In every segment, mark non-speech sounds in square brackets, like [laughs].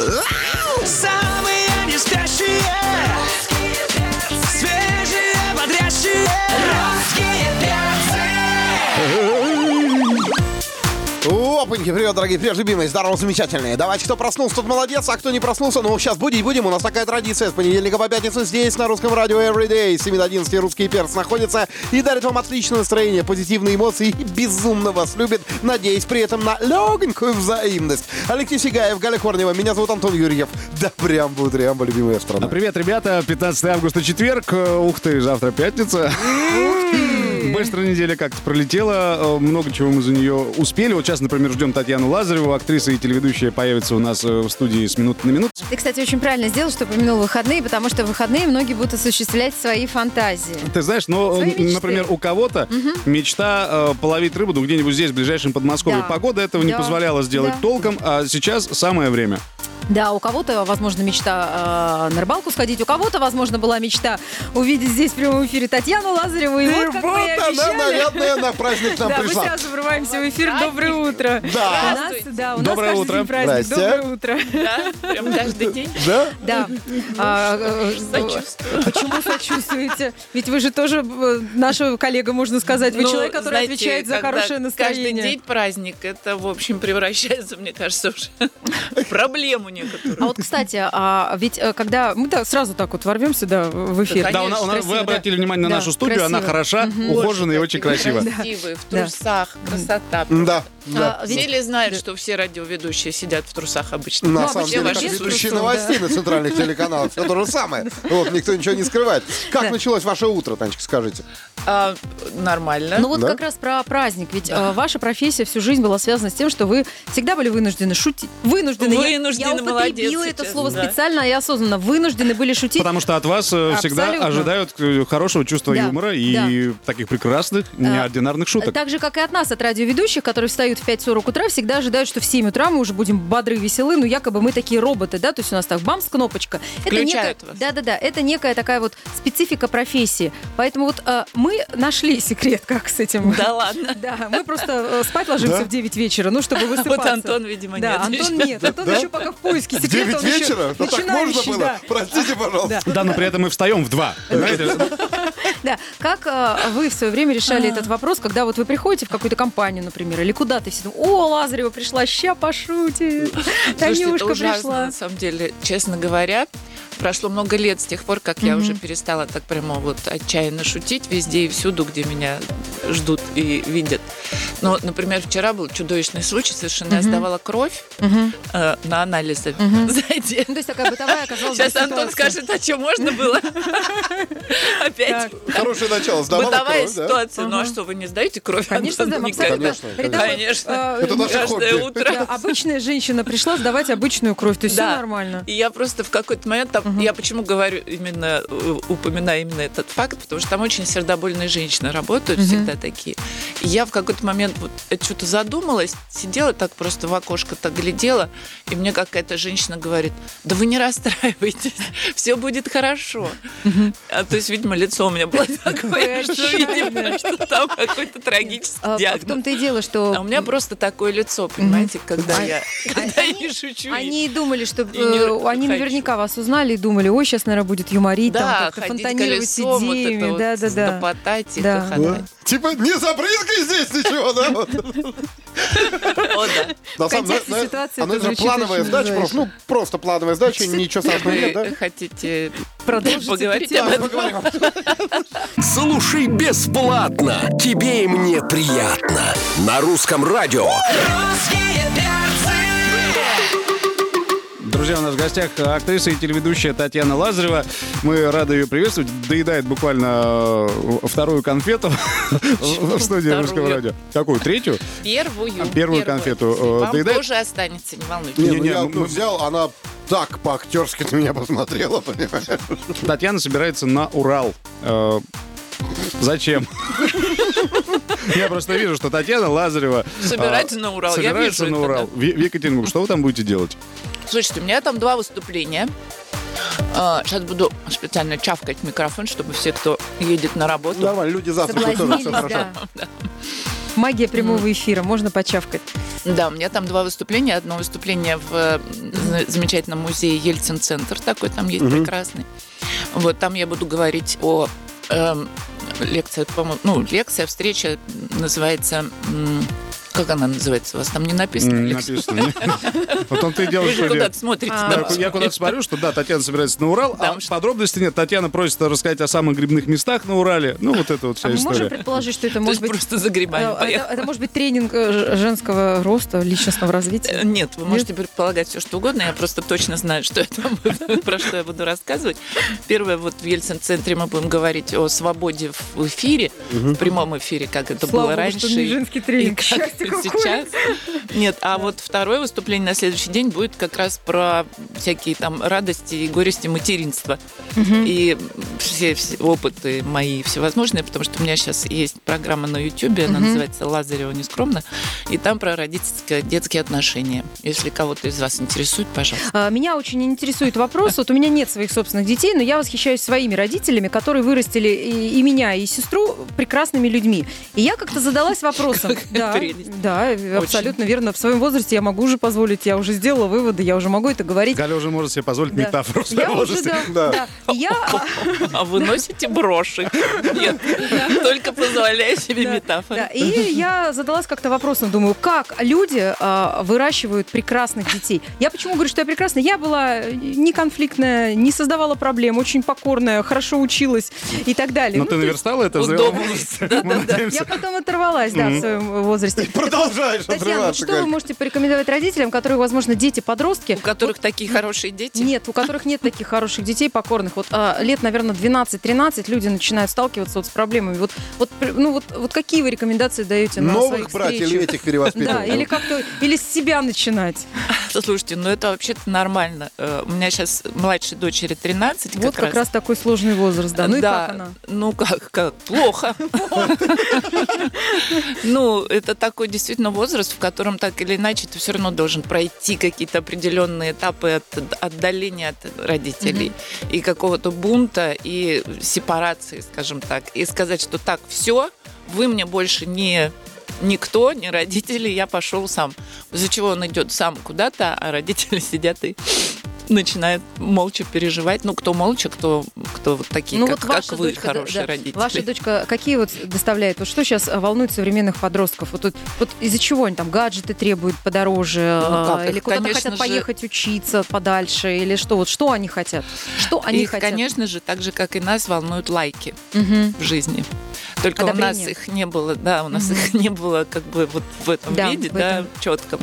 Самые Опаньки, привет, дорогие, привет, любимые, здорово, замечательные. Давайте, кто проснулся, тот молодец, а кто не проснулся, ну, сейчас будить будем. У нас такая традиция с понедельника по пятницу здесь, на русском радио Everyday. С 7 до 11 русский перц находится и дарит вам отличное настроение, позитивные эмоции и безумно вас любит, надеясь при этом на легонькую взаимность. Алексей Сигаев, Галя Корнева, меня зовут Антон Юрьев. Да прям будет, прям любимая страна. Привет, ребята, 15 августа, четверг. Э, Ух ты, завтра пятница. Быстро неделя как-то пролетела, э, много чего мы за нее успели. Вот сейчас, например, ждем Татьяну Лазареву, актриса и телеведущая появится у нас э, в студии с минуты на минуту. Ты, кстати, очень правильно сделал, что упомянул выходные, потому что в выходные многие будут осуществлять свои фантазии. Ты знаешь, Свои э, например, у кого-то мечта э, половить рыбу, ну, где-нибудь здесь, в ближайшем Подмосковье. Да. Погода этого не Да. позволяла сделать Да. толком, а сейчас самое время. Да, у кого-то, возможно, мечта э, на рыбалку сходить, у кого-то, возможно, была мечта увидеть здесь в прямом эфире Татьяну Лазареву. И, И вот, как мы и она, обещали, наверное, на праздник нам да, мы пришла. сейчас врываемся в эфир. Доброе утро. Да. У нас, да, у нас каждый день праздник. Здрасте. Доброе утро. Да, прям каждый день. Да? Да. А, э, э, Сочувствую. Почему сочувствуете? Ведь вы же тоже э, наша коллега, можно сказать. Вы Ну, человек, который отвечает за хорошее настроение. Каждый день праздник, это, в общем, превращается, мне кажется, уже в проблему некоторую. А вот, кстати, а ведь э, когда мы сразу так вот ворвемся да, в эфир. Да, вы обратили внимание на нашу студию, она хороша, ухоженная и очень красивая. Красивые, в трусах, красота. Да, да. А, ведь- Все ли знают, что все радиоведущие сидят в трусах обычно? На Ну, самом обычно деле, как ведущие новостей на центральных телеканалах. Все то же самое. Вот, никто ничего не скрывает. Как Да. началось ваше утро, Танечка, скажите? А, нормально. Ну вот Да? как раз про праздник. Ведь э, ваша профессия всю жизнь была связана с тем, что вы всегда были вынуждены шутить. Вынуждены. Я- Вынуждены, я, употребила молодец это сейчас, слово да. специально и осознанно. Вынуждены были шутить. Потому что от вас э, всегда Абсолютно. ожидают э, хорошего чувства Да, юмора и таких прекрасных, неординарных шуток. Так же, как и от нас, от радиоведущих, которые встают в 5.40 утра, всегда ожидают, что в 7 утра мы уже будем бодры, веселы, ну якобы мы такие роботы, да, то есть у нас так бамс, кнопочка. Включают некая, вас. Да-да-да, это некая такая вот специфика профессии. Поэтому вот э, мы нашли секрет, как с этим. Да ладно. [laughs] Да, мы просто э, спать ложимся Да? в 9 вечера, ну, чтобы высыпаться. Вот Антон, видимо, Да, нет. Антон нет. Антон Да? еще пока в поиске В секрета. 9 он еще вечера? Ну так можно было? да. Простите, пожалуйста. Да, но при этом мы встаем в два. Понимаете? [laughs] Да, как э, вы в свое время решали этот вопрос, когда вот вы приходите в какую-то компанию, например, или и все думают, о, Лазарева пришла, ща пошутит, [laughs] Танюшка ужасно, пришла. на самом деле, честно говоря. Прошло много лет с тех пор, как я уже перестала так прямо вот отчаянно шутить везде и всюду, где меня ждут и видят. Но, например, вчера был чудовищный случай, совершенно я сдавала кровь э, на анализы. [laughs] Знаете, Ну, то есть такая бытовая оказалась сейчас Антон скажет, а что можно было? Опять. Хорошее начало. Сдавала Бытовая кровь, да? ситуация. Ну а что, вы не сдаете кровь? Конечно, Антон? да, Никогда. абсолютно. Конечно, э, Это наше Каждое хобби. обычная женщина пришла сдавать обычную кровь, то есть все нормально. И я просто в какой-то момент там, я почему говорю именно, э, упоминаю именно этот факт, потому что там очень сердобольные женщины работают, всегда такие. Я в какой-то момент вот что-то задумалась, сидела так просто в окошко так глядела, и мне какая-то женщина говорит, да вы не расстраивайтесь, [laughs] все будет хорошо. А, то есть, видимо, лицо у меня было [laughs] такое, что, видимо, что там какой-то трагический А, В диагноз. том-то и дело, что А у меня просто такое лицо, понимаете, когда А- я [laughs] не шучу. Они и думали, что э, они наверняка вас узнали и думали, ой, сейчас, наверное, будет юморить, там как-то фонтанировать идеями. да, да, да. Типа, не забрызгай здесь ничего, да? Вот. [laughs] О, да. На самом деле, ну, ситуации Оно же плановая сдача, просто, ну, просто плановая сдача, ничего страшного нет, да? Хотите Продолжить поговорить об этом? Слушай бесплатно. Тебе и мне приятно. На русском радио. Русские Друзья, у нас в гостях актриса и телеведущая Татьяна Лазарева. Мы рады ее приветствовать. Доедает буквально э, вторую конфету [laughs] в студии? Русского радио. Какую? Третью? Первую. Первую конфету, э, Вам тоже останется, не волнуйтесь. Не, ну я ну, взял, она так по-актерски на меня посмотрела, понимаешь? Татьяна собирается на Урал. Э, Зачем? [laughs] Я просто вижу, что Татьяна Лазарева Собирается а, на Урал. Я Собирается на Урал. В в Екатеринбург. Что вы там будете делать? Слушайте, у меня там два выступления. Сейчас буду специально чавкать в микрофон, чтобы все, кто едет на работу, Нормально, люди завтра тоже все хорошо. да. Магия прямого эфира, можно почавкать. Да, у меня там два выступления. Одно выступление в э, за- замечательном музее Ельцин-центр, такой там есть прекрасный. Вот там я буду говорить о эм, лекция, по-моему, ну, лекция, встреча называется... как она называется? У вас там не написано? Не Алекс? написано. Вот [laughs] он ты Вы делаешь, же что куда-то смотрите. Я, куда-то смотрю, что да, Татьяна собирается на Урал, а подробностей нет. Татьяна просит рассказать о самых грибных местах на Урале. Ну, вот это вот вся А мы можем история. предположить, что это То может быть... просто за грибами э, Это, это может быть тренинг э, женского роста, личностного Э, развития. Нет, вы можете предполагать все, что угодно. Я просто точно знаю, что буду- [laughs] про что я буду рассказывать. Первое, вот в Ельцин-центре мы будем говорить о свободе в эфире, в прямом эфире, как это было раньше. женский тренинг. Какое. сейчас. Нет, а вот второе выступление на следующий день будет как раз про всякие там радости и горести материнства. И все, все опыты мои всевозможные, потому что у меня сейчас есть программа на YouTube, она называется «Лазарева нескромно», и там про родительско-детские отношения. Если кого-то из вас интересует, пожалуйста. А, Меня очень интересует вопрос. Вот у меня нет своих собственных детей, но я восхищаюсь своими родителями, которые вырастили и, и меня, и сестру прекрасными людьми. И я как-то задалась вопросом. Какая Да, прелесть. Да, абсолютно верно. В своем возрасте я могу уже позволить, я уже сделала выводы, я уже могу это говорить. Галя уже может себе позволить Да. метафору в своем Я уже, возрасте. да, да. И Я, [laughs] А вы носите броши? Нет, только позволяю себе. Да, и я задалась как-то вопросом, думаю, как люди а, выращивают прекрасных детей. Я почему говорю, что я прекрасная? Я была не конфликтная, не создавала проблем, очень покорная, хорошо училась и так далее. Но Ну, ты наверстала это удобно. возрасте. [laughs] Мы надеемся. я потом оторвалась, да, в своем возрасте. Продолжаешь Татьяна, вот отрываться, что вы можете порекомендовать родителям, которые, возможно, дети-подростки? У которых такие хорошие дети? Нет, у которых нет таких хороших детей, покорных. Вот а, лет, наверное, 12-13 люди начинают сталкиваться вот с проблемами. Вот, вот, ну, вот, вот какие вы рекомендации даете на Новых своих брать или этих перевоспитывать? Да, или как-то, или с себя начинать. Слушайте, ну это вообще-то нормально. Э, У меня сейчас младшей дочери 13 вот как раз такой сложный возраст, да. Ну и да, как она? ну как, как, плохо. [laughs] Ну, это такой действительно возраст, в котором так или иначе ты все равно должен пройти какие-то определенные этапы от отдаления от родителей и какого-то бунта и сепарации, скажем так, и сказать, что так, все, вы мне больше не никто, не родители, я пошел сам. Из-за чего он идет сам куда-то, а родители [laughs] сидят и начинают молча переживать. Ну, кто молча, кто, кто вот такие, ну как, вот ваша как вы, дочка, да, хорошие да. родители. Ваша дочка какие вот доставляет? Вот что сейчас волнует современных подростков? Вот, тут- вот из-за чего они там гаджеты требуют подороже? Ну, как а, их, или куда-то хотят же- поехать учиться подальше? Или что? Вот что они хотят? Что они Их, хотят? конечно же, так же, как и нас, волнуют лайки Мгм. в жизни. Только у нас Одобрение. их не было, да, у нас их не было как бы вот в этом Да, виде, в да, этом. четком.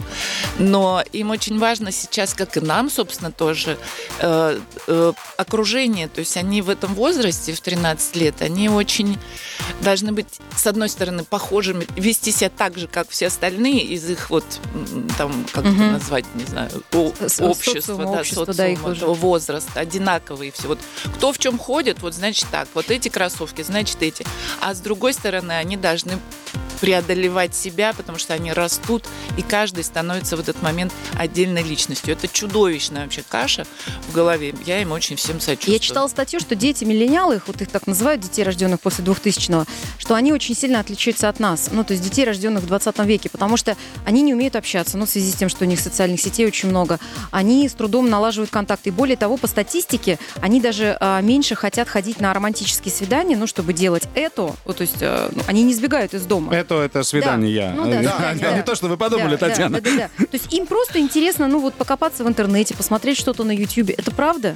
Но им очень важно сейчас, как и нам, собственно, тоже э, э, окружение. То есть они в этом возрасте, в 13 лет, они очень должны быть, с одной стороны, похожими, вести себя так же, как все остальные из их вот там, как это Мгм. назвать, не знаю, о- общества, социума, да, общества, да, социума, этого возраста, одинаковые все. Вот кто в чем ходит, вот значит так, вот эти кроссовки, значит эти. А с другой стороны, они должны преодолевать себя, потому что они растут, и каждый становится в этот момент отдельной личностью. Это чудовищная вообще каша в голове. Я им очень всем сочувствую. Я читала статью, что дети миллениалы, их вот их так называют, детей, рожденных после 2000-го, что они очень сильно отличаются от нас, ну, то есть детей, рожденных в 20 веке, потому что они не умеют общаться, ну, в связи с тем, что у них социальных сетей очень много. Они с трудом налаживают контакты. И более того, по статистике, они даже а, меньше хотят ходить на романтические свидания, ну, чтобы делать это, вот, то есть ну, они не сбегают из дома. Это, это свидание я. Ну да, да, А да. Не то, что вы подумали, Да, да, Татьяна. Да, да, да. То есть им просто интересно, ну вот покопаться в интернете, посмотреть что-то на Ютьюбе. Это правда?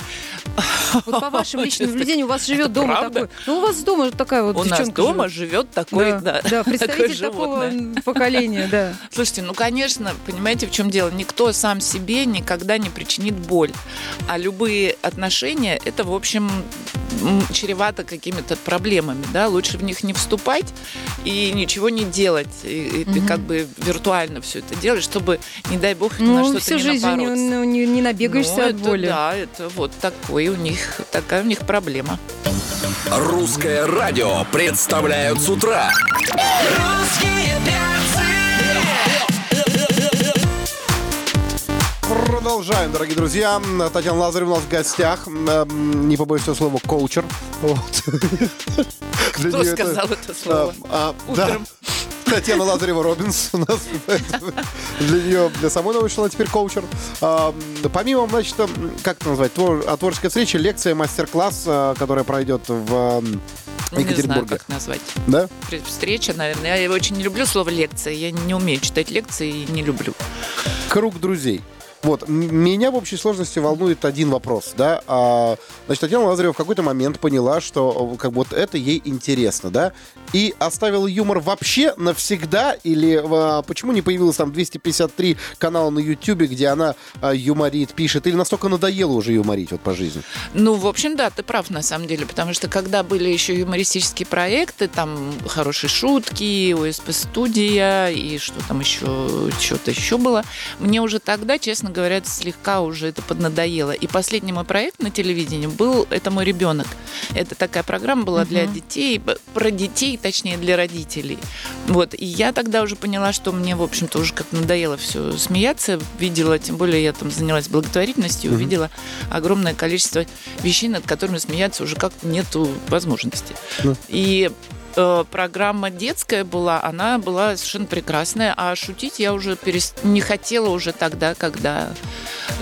[laughs] Вот по вашим личным наблюдениям у вас живет дома правда? такой. Ну у вас дома такая вот У нас девчонка дома живет. живет такой, Да, да, да, представитель такого животное. [laughs] поколения, да. Слушайте, ну, конечно, понимаете, в чем дело? Никто сам себе никогда не причинит боль. А любые отношения, это, в общем, чревато какими-то проблемами, да? Лучше в них не вступать и ничего не делать. И, и ты Мгм. как бы виртуально все это делаешь, чтобы, не дай бог, на Ну, что-то всю не жизнь напороться. ну, не- не набегаешься от это боли. Да, это вот такой у них, такая у них проблема. Русское радио представляют с утра. Продолжаем, дорогие друзья. Татьяна Лазарева у нас в гостях. Не побоюсь этого слова, коучер. [laughs] Вот. Кто нее это, сказал это слово? а, а, да. Татьяна Лазарева Робинс [laughs] у нас. Для нее, для самой шла теперь коучер. А, Помимо, значит, как это назвать, твор- а, творческой встречи, лекция, мастер-класс, а, которая пройдет в м, Не знаю, Екатеринбурге. как назвать. Да? Встреча, наверное. Я очень не люблю слово лекция. Я не умею читать лекции и не люблю. Круг друзей. Вот, меня в общей сложности волнует один вопрос, да. А, значит, Татьяна Лазарева в какой-то момент поняла, что э, как вот это ей интересно, да, и оставила юмор вообще навсегда, или а, почему не появилось там 253 канала на Ютьюбе, где она а, юморит, пишет, или настолько надоело уже юморить вот по жизни? Ну, в общем, да, ты прав на самом деле, потому что когда были еще юмористические проекты, там хорошие шутки, ОСП студия и что там еще, что-то еще было, мне уже тогда, честно говоря, слегка уже это поднадоело. И последний мой проект на телевидении был «Это мой ребенок». Это такая программа была для детей, про детей, точнее, для родителей. Вот. И я тогда уже поняла, что мне, в общем-то, уже как надоело все смеяться. Видела, тем более я там занялась благотворительностью, увидела огромное количество вещей, над которыми смеяться уже как нету возможности. Ну. И э, программа детская была, она была совершенно прекрасная, а шутить я уже перес- не хотела уже тогда, когда,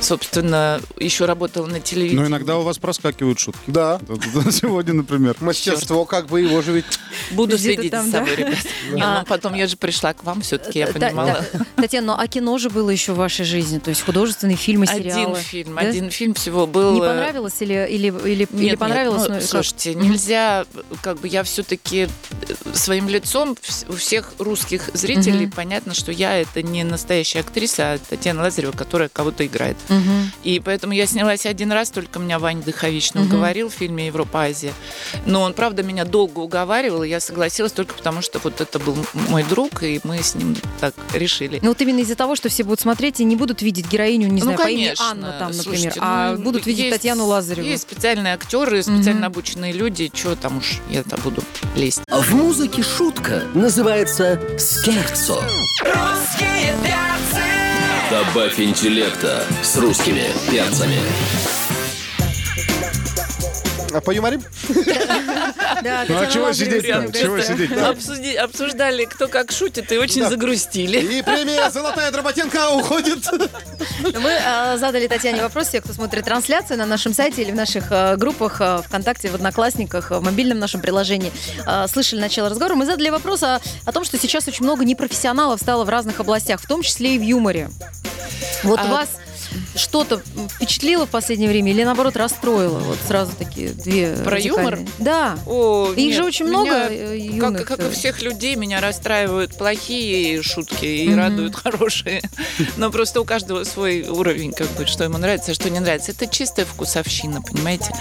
собственно, еще работала на телевидении. Но иногда у вас проскакивают шутки. Да. [laughs] Сегодня, например. Мастерство, как бы его же ведь... [laughs] Буду следить за собой, ребят. [laughs] А. ну, потом я же пришла к вам все-таки, я Та- понимала. Та- Татьяна, ну а кино же было еще в вашей жизни? То есть художественные фильмы, сериалы? Один фильм, один фильм всего был. Не э, понравилось или, или, или, понравилось? ну, ну, слушайте, нельзя, как бы я все-таки своим лицом у всех русских зрителей Мгм. понятно, что я это не настоящая актриса, а Татьяна Лазарева, которая кого-то играет. Мгм. И поэтому я снялась один раз, только меня Ваня Дыхович Мгм. уговорил в фильме Европа-Азия. Но он, правда, меня долго уговаривал, и я согласилась только потому, что вот это был мой друг, и мы с ним так решили. Ну вот именно из-за того, что все будут смотреть и не будут видеть героиню, не Ну, знаю, по имени конечно. Анна там, например, Слушайте, а ну, будут видеть есть- Татьяну Лазареву. Есть специальные актеры, специально Мгм. обученные люди. Что там уж я-то буду лезть. В музыке шутка называется скерцо. Добавь интеллекта с русскими перцами. А поюморим? Да, Ну а чего сидеть Чего сидеть обсуждали, кто как шутит, и очень загрустили. И премия «Золотая Дроботенко» уходит. Мы э, задали Татьяне вопрос, те, кто смотрит трансляцию на нашем сайте или в наших э, группах э, ВКонтакте, в Одноклассниках, в мобильном нашем приложении. Слышали начало разговора. Мы задали вопрос о, том, что сейчас очень много непрофессионалов стало в разных областях, в том числе и в юморе. Вот А- вас что-то впечатлило в последнее время или наоборот расстроило? Вот сразу такие две Про радикальные. юмор? Да. О, Их нет, же очень меня, много э, юных. Как, как и всех людей, меня расстраивают плохие шутки и Мгм. радуют хорошие. Но просто у каждого свой уровень, как бы, что ему нравится, а что не нравится. Это чистая вкусовщина, понимаете?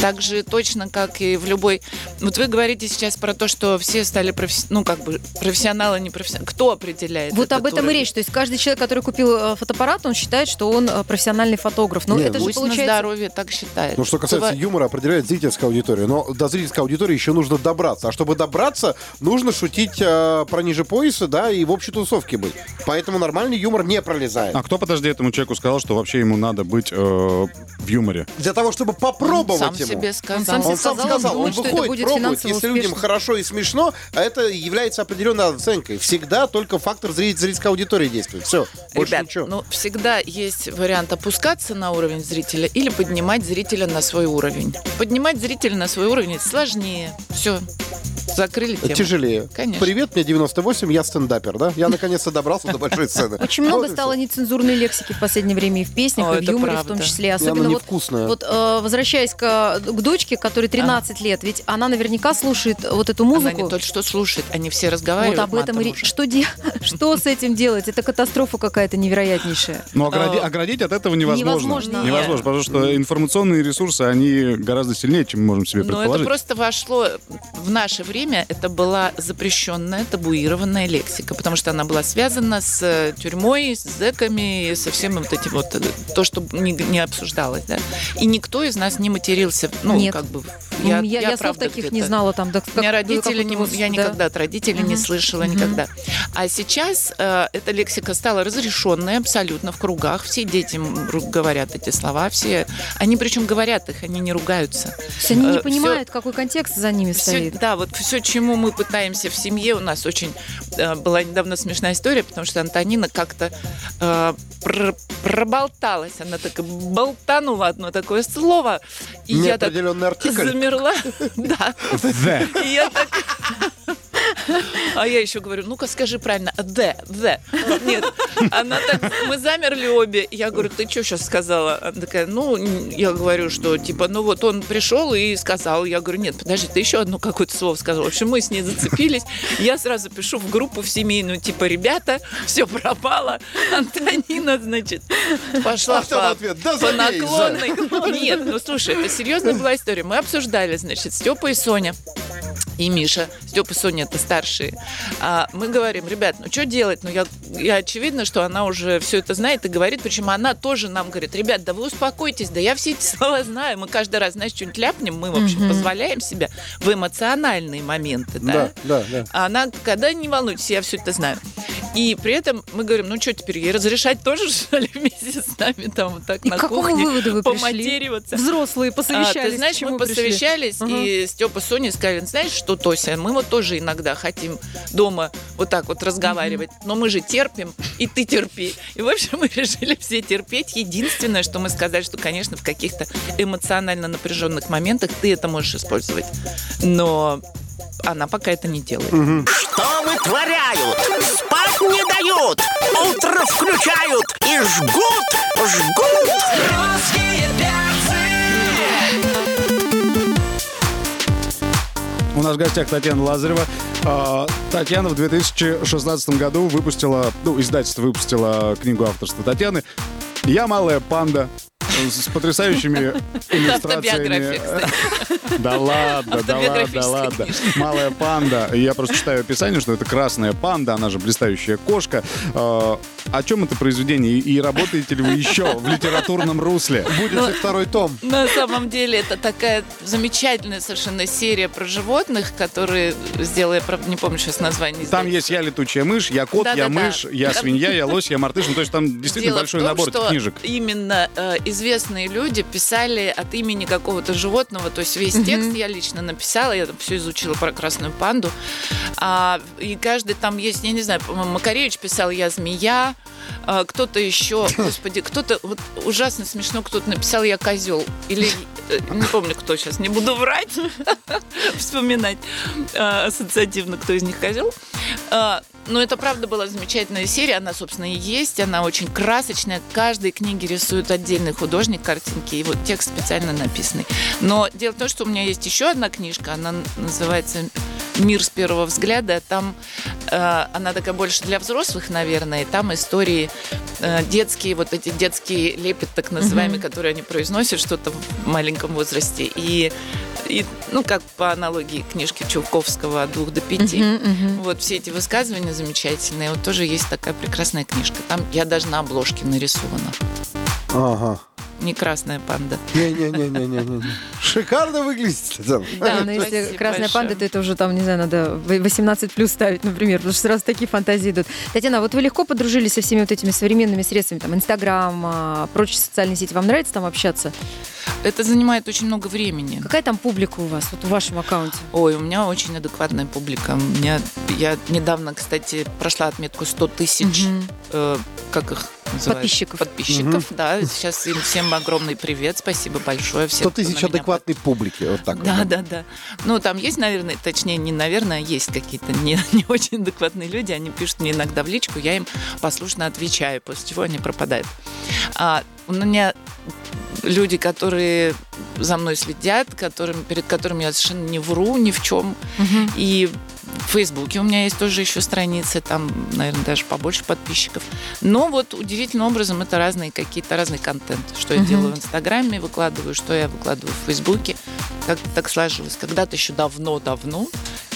Так же точно, как и в любой... Вот вы говорите сейчас про то, что все стали професси- ну, как бы профессионалы, не профессионалы. Кто определяет Вот об этом и уровень? речь. То есть каждый человек, который купил э, фотоаппарат, он считает, что он э, профессиональный фотограф. Но Нет, это же Пусть на получается... здоровье так считает. Ну, что касается Быва- юмора, определяет зрительская аудитория. Но до зрительской аудитории еще нужно добраться. А чтобы добраться, нужно шутить э, про ниже пояса, да, и в общей тусовке быть. Поэтому нормальный юмор не пролезает. А кто, подожди, этому человеку сказал, что вообще ему надо быть э, в юморе? Для того, чтобы попробовать Сам ему. себе сказал. сам Он сам сказал, сказал, он думает, что это выходит, будет пробует. Если людям успешно. хорошо и смешно, а это является определенной оценкой. Всегда только фактор зритель- зрительской аудитории действует. Все, больше Ребят, ничего. ну всегда есть вариант опускаться на уровень зрителя или поднимать зрителя на свой уровень. Поднимать зрителя на свой уровень сложнее. Все, закрыли тему. Тяжелее. Конечно. Привет, мне 98, я стендапер, да? Я наконец-то добрался до большой сцены. Очень много Вот стало нецензурной лексики в последнее время и в песнях, и в юморе в том числе. Она Особенно вот, вот э, возвращаясь к, дочке, которой 13 лет, ведь она наверняка слушает вот эту Она музыку. не только что слушает, они все вот разговаривают. об этом и. Что, [laughs] что с этим делать? Это катастрофа какая-то невероятнейшая. Но огради- А, оградить от этого невозможно. невозможно. Невозможно, потому что информационные ресурсы, они гораздо сильнее, чем мы можем себе Но это предположить. просто вошло в наше время, это была запрещенная, табуированная лексика, потому что она была связана с э, тюрьмой, с зэками, со всем вот этим вот, э, то, что не, не обсуждалось, да. И никто из нас не матерился, ну, Нет. как бы... Я, я, слов правда таких не знала там. Да, У меня как- родители, не- вот, я да. никогда от родителей не Мгм. слышала Мгм. никогда. А сейчас э, эта лексика стала разрешенной абсолютно в кругах. Все дети м, ру- говорят эти слова, все. Они причем говорят их, они не ругаются. То есть они не Э, понимают, какой контекст за ними Всё- стоит. да, вот все, чему мы пытаемся в семье, у нас очень э, была недавно смешная история, потому что Антонина как-то э, пр- проболталась, она так болтанула одно такое слово, и я так замерла, [laughs] да, и я так... А я еще говорю, ну-ка скажи правильно, the, the. Нет, она так, мы замерли обе. Я говорю, ты что сейчас сказала? Она такая, ну, я говорю, что типа, ну вот он пришел и сказал. Я говорю, нет, подожди, ты еще одно какое-то слово сказал. В общем, мы с ней зацепились. Я сразу пишу в группу, в семейную, типа, ребята, все пропало. Антонина, значит, пошла А по, ответ? Да по наклонной. Нет, ну слушай, это серьезная была история. Мы обсуждали, значит, Степа и Соня и Миша, Степа и Соня это старшие, а мы говорим, ребят, ну что делать? Ну я, я очевидно, что она уже все это знает и говорит, причем она тоже нам говорит, ребят, да вы успокойтесь, да я все эти слова знаю, мы каждый раз, знаешь, что-нибудь ляпнем, мы, в общем, позволяем себе в эмоциональные моменты, да? Да, да, да. А она, когда не волнуйтесь, я все это знаю. И при этом мы говорим, ну что теперь, ей разрешать тоже, что ли, вместе с нами там вот так И на кухне вы поматериваться? Взрослые А, посовещались. ты знаешь, мы пришли? посовещались, Ага. и Степа с Соней сказали, знаешь что, Тося, мы вот тоже иногда хотим дома вот так вот разговаривать, но мы же терпим, и ты терпи. И, в общем, мы [laughs] решили все терпеть. Единственное, что мы сказали, что, конечно, в каких-то эмоционально напряженных моментах ты это можешь использовать. Но она пока это не делает. Что вытворяют? Спать не дают, утро включают и жгут, жгут. Русские У нас в гостях Татьяна Лазарева. А, Татьяна в 2016 году выпустила, ну, издательство выпустило книгу авторства Татьяны «Я малая панда» с потрясающими [laughs] иллюстрациями. Да ладно, да ладно, да ладно. Малая панда. Я просто читаю описание, что это красная панда, она же блистающая кошка. О чем это произведение? И работаете ли вы еще в литературном русле? Будет Ну, второй том. На самом деле это такая замечательная совершенно серия про животных, которые я правда не помню сейчас название. Там есть я летучая мышь, я кот, я Да-да-да. мышь, я Там- свинья, я лось, я мартыш. Ну, то есть там действительно Дело большой в том, набор что книжек. именно э, известные люди писали от имени какого-то животного. То есть весь текст я лично написала, я там все изучила про красную панду. А, и каждый там есть, я не знаю, по-моему, Макаревич писал «Я змея», а, кто-то еще, господи, кто-то, вот ужасно смешно, кто-то написал «Я козел». Или, не помню, кто сейчас, не буду врать, [laughs] вспоминать а, ассоциативно, кто из них козел. А, Но это правда была замечательная серия, она, собственно, и есть, она очень красочная, к каждой книге рисует отдельный художник картинки, и вот текст специально написанный. Но дело в том, что у меня есть еще одна книжка, она называется «Мир с первого взгляда», там э, она такая больше для взрослых, наверное, и там истории э, детские, вот эти детские лепет, так называемые, которые они произносят что-то в маленьком возрасте, и, и, ну, как по аналогии книжки Чулковского «От двух до пяти», вот все эти высказывания замечательные. Вот тоже есть такая прекрасная книжка. Там я даже на обложке нарисована. Ага. Не красная панда. Не-не-не-не-не. Шикарно выглядит. Да, но если Спасибо красная большое. панда, то это уже там, не знаю, надо 18 плюс ставить, например, потому что сразу такие фантазии идут. Татьяна, вот вы легко подружились со всеми вот этими современными средствами, там, Инстаграм, а, прочие социальные сети. Вам нравится там общаться? Это занимает очень много времени. Какая там публика у вас, вот в вашем аккаунте? Ой, у меня очень адекватная публика. У меня, я недавно, кстати, прошла отметку 100 тысяч, Мгм. Э, как их называют? Подписчиков. Подписчиков, да. Сейчас им всем огромный привет, спасибо большое. Всем, 100 кто на тысяч адекватной публики. Вот так вот. Да, да, да. Ну, там есть, наверное, точнее, не наверное, есть какие-то не, [laughs] не очень адекватные люди. Они пишут мне иногда в личку, я им послушно отвечаю, после чего они пропадают. А, у меня люди, которые за мной следят, которым, перед которыми я совершенно не вру ни в чем. И в Фейсбуке у меня есть тоже еще страницы, там, наверное, даже побольше подписчиков. Но вот удивительным образом это разные какие-то разный контент. Что я делаю в Инстаграме, выкладываю, что я выкладываю в Фейсбуке. Как так сложилось. Когда-то еще давно-давно,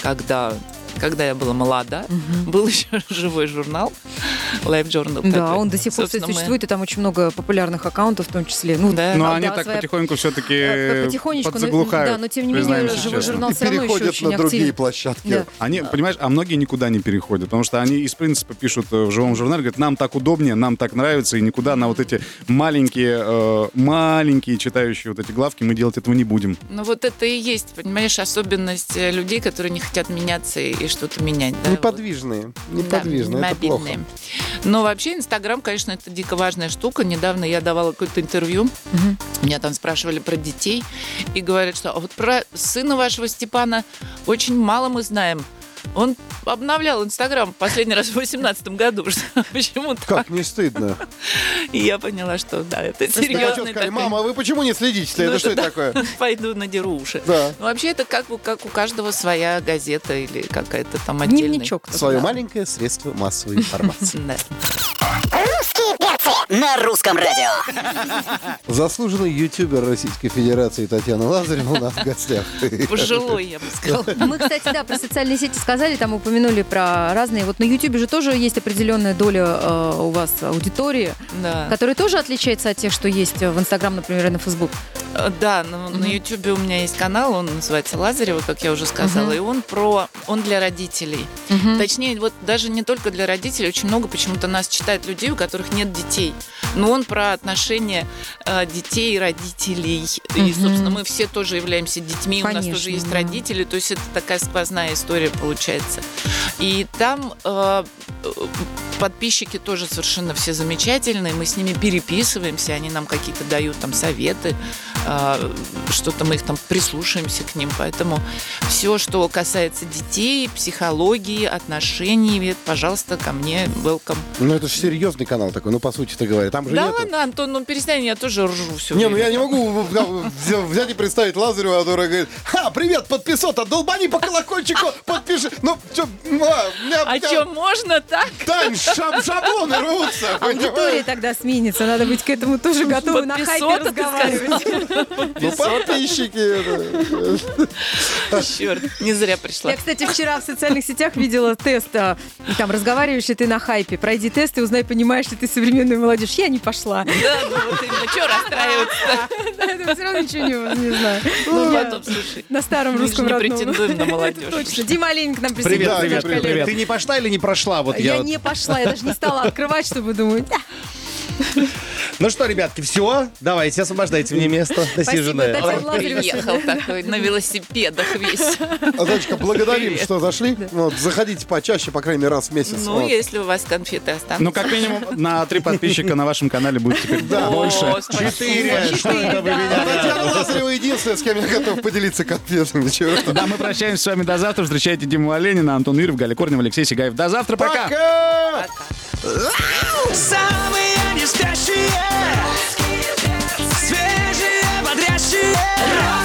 когда, когда я была молода, был [laughs] еще живой журнал. Life Journal. Да, такой. он до сих пор Собственно, мы- существует, и там очень много популярных аккаунтов, в том числе. Ну, Да. Но да, они да, так своя- потихоньку все-таки э, потихонечку, но- подзаглухают. да, но тем не менее, живой честно. журнал И все равно еще переходят очень на другие активен. площадки. Да. Они, понимаешь, а многие никуда не переходят, потому что они из принципа пишут э, в живом журнале, говорят, нам так удобнее, нам так нравится, и никуда на вот эти маленькие, э, маленькие читающие вот эти главки мы делать этого не будем. Ну вот это и есть, понимаешь, особенность людей, которые не хотят меняться и, и что-то менять. Да, вот. Неподвижные. Неподвижные. Да, это плохо. мобильные. Но вообще Инстаграм, конечно, это дико важная штука. Недавно я давала какое-то интервью. Меня там спрашивали про детей. И говорят, что «А вот про сына вашего Степана очень мало мы знаем. Он обновлял Инстаграм последний раз в 2018 году. [laughs] Почему так? Как не стыдно. И я поняла, что да, это сказали, такой- мама, а вы почему не следите? Ну, Это что это да. такое? [laughs] Пойду надеру уши. Да. Ну, вообще это как, у- как у каждого своя газета или какая-то там отдельная. Дневничок. Свое Да. маленькое средство массовой информации. [laughs] Да. На русском радио. Заслуженный ютубер Российской Федерации Татьяна Лазарева у нас в гостях. Пожилой, я бы сказала. Мы, кстати, да, про социальные сети сказали, там упомянули про разные. Вот на Ютубе же тоже есть определенная доля э, у вас аудитории, Да. которая тоже отличается от тех, что есть в Инстаграм, например, и на Фейсбук. Э, Да, на, на Ютубе у меня есть канал, он называется Лазарева, как я уже сказала, и он про, он для родителей. Точнее, вот даже не только для родителей, очень много почему-то нас читают людей, у которых нет детей. Но он про отношения э, детей и родителей. И, Мгм. собственно, мы все тоже являемся детьми, у нас Конечно, тоже есть да. родители, то есть это такая сквозная история получается. И там э, подписчики тоже совершенно все замечательные, мы с ними переписываемся, они нам какие-то дают там советы, э, что-то мы их там прислушаемся к ним, поэтому все, что касается детей, психологии, отношений, пожалуйста, ко мне, welcome. Ну, это же серьезный канал такой, ну, по сути-то говоря. Там же Да нету- ладно, Антон, ну перестань, я тоже ржу все Не, ну я не могу взя- взять и представить Лазарева, которая говорит, ха, привет, подписота, долбани по колокольчику, подпиши. Ну, чё, а, у меня- А меня- что, можно так? Тань, шаб- шаблоны рвутся. Аудитория тогда сменится, надо быть к этому тоже готовы на хайпе разговаривать. Ну, подписчики. Черт, не зря пришла. Я, кстати, вчера в социальных сетях видела тест, а, там разговариваешь ли ты на хайпе, пройди тест и узнай, понимаешь ли ты современную молодежь. Я не пошла. Да, ну вот именно, что расстраиваться [laughs] все равно ничего не, не знаю. Ну, Я потом, слушай, На старом мы же русском не родном. претендуем на [laughs] молодежь. Точно. Дима Олейник к нам присоединился. привет, привет, привет. Ты не пошла или не прошла? Вот Я не пошла, я даже не стала открывать, чтобы думать. [laughs] «Да, Ну что, ребятки, все, давайте, освобождайте мне место насиженное. Татьяна Лазарева Приехал такой на велосипедах весь. А, Танечка, благодарим, Привет. что зашли. Вот, заходите почаще, по крайней мере, раз в месяц. Ну, Вот. если у вас конфеты останутся. Ну, как минимум, на три подписчика на вашем канале будет теперь больше. Четыре, что это вы меня Татьяна Лазарева единственная, с кем я готов поделиться конфетами. Да, мы прощаемся с вами до завтра. Встречайте Диму Оленина, Антон Юрьев, Галя Корнева, Алексей Сигаев. До завтра, пока! Пока! Самые не спящие Свежие, бодрящие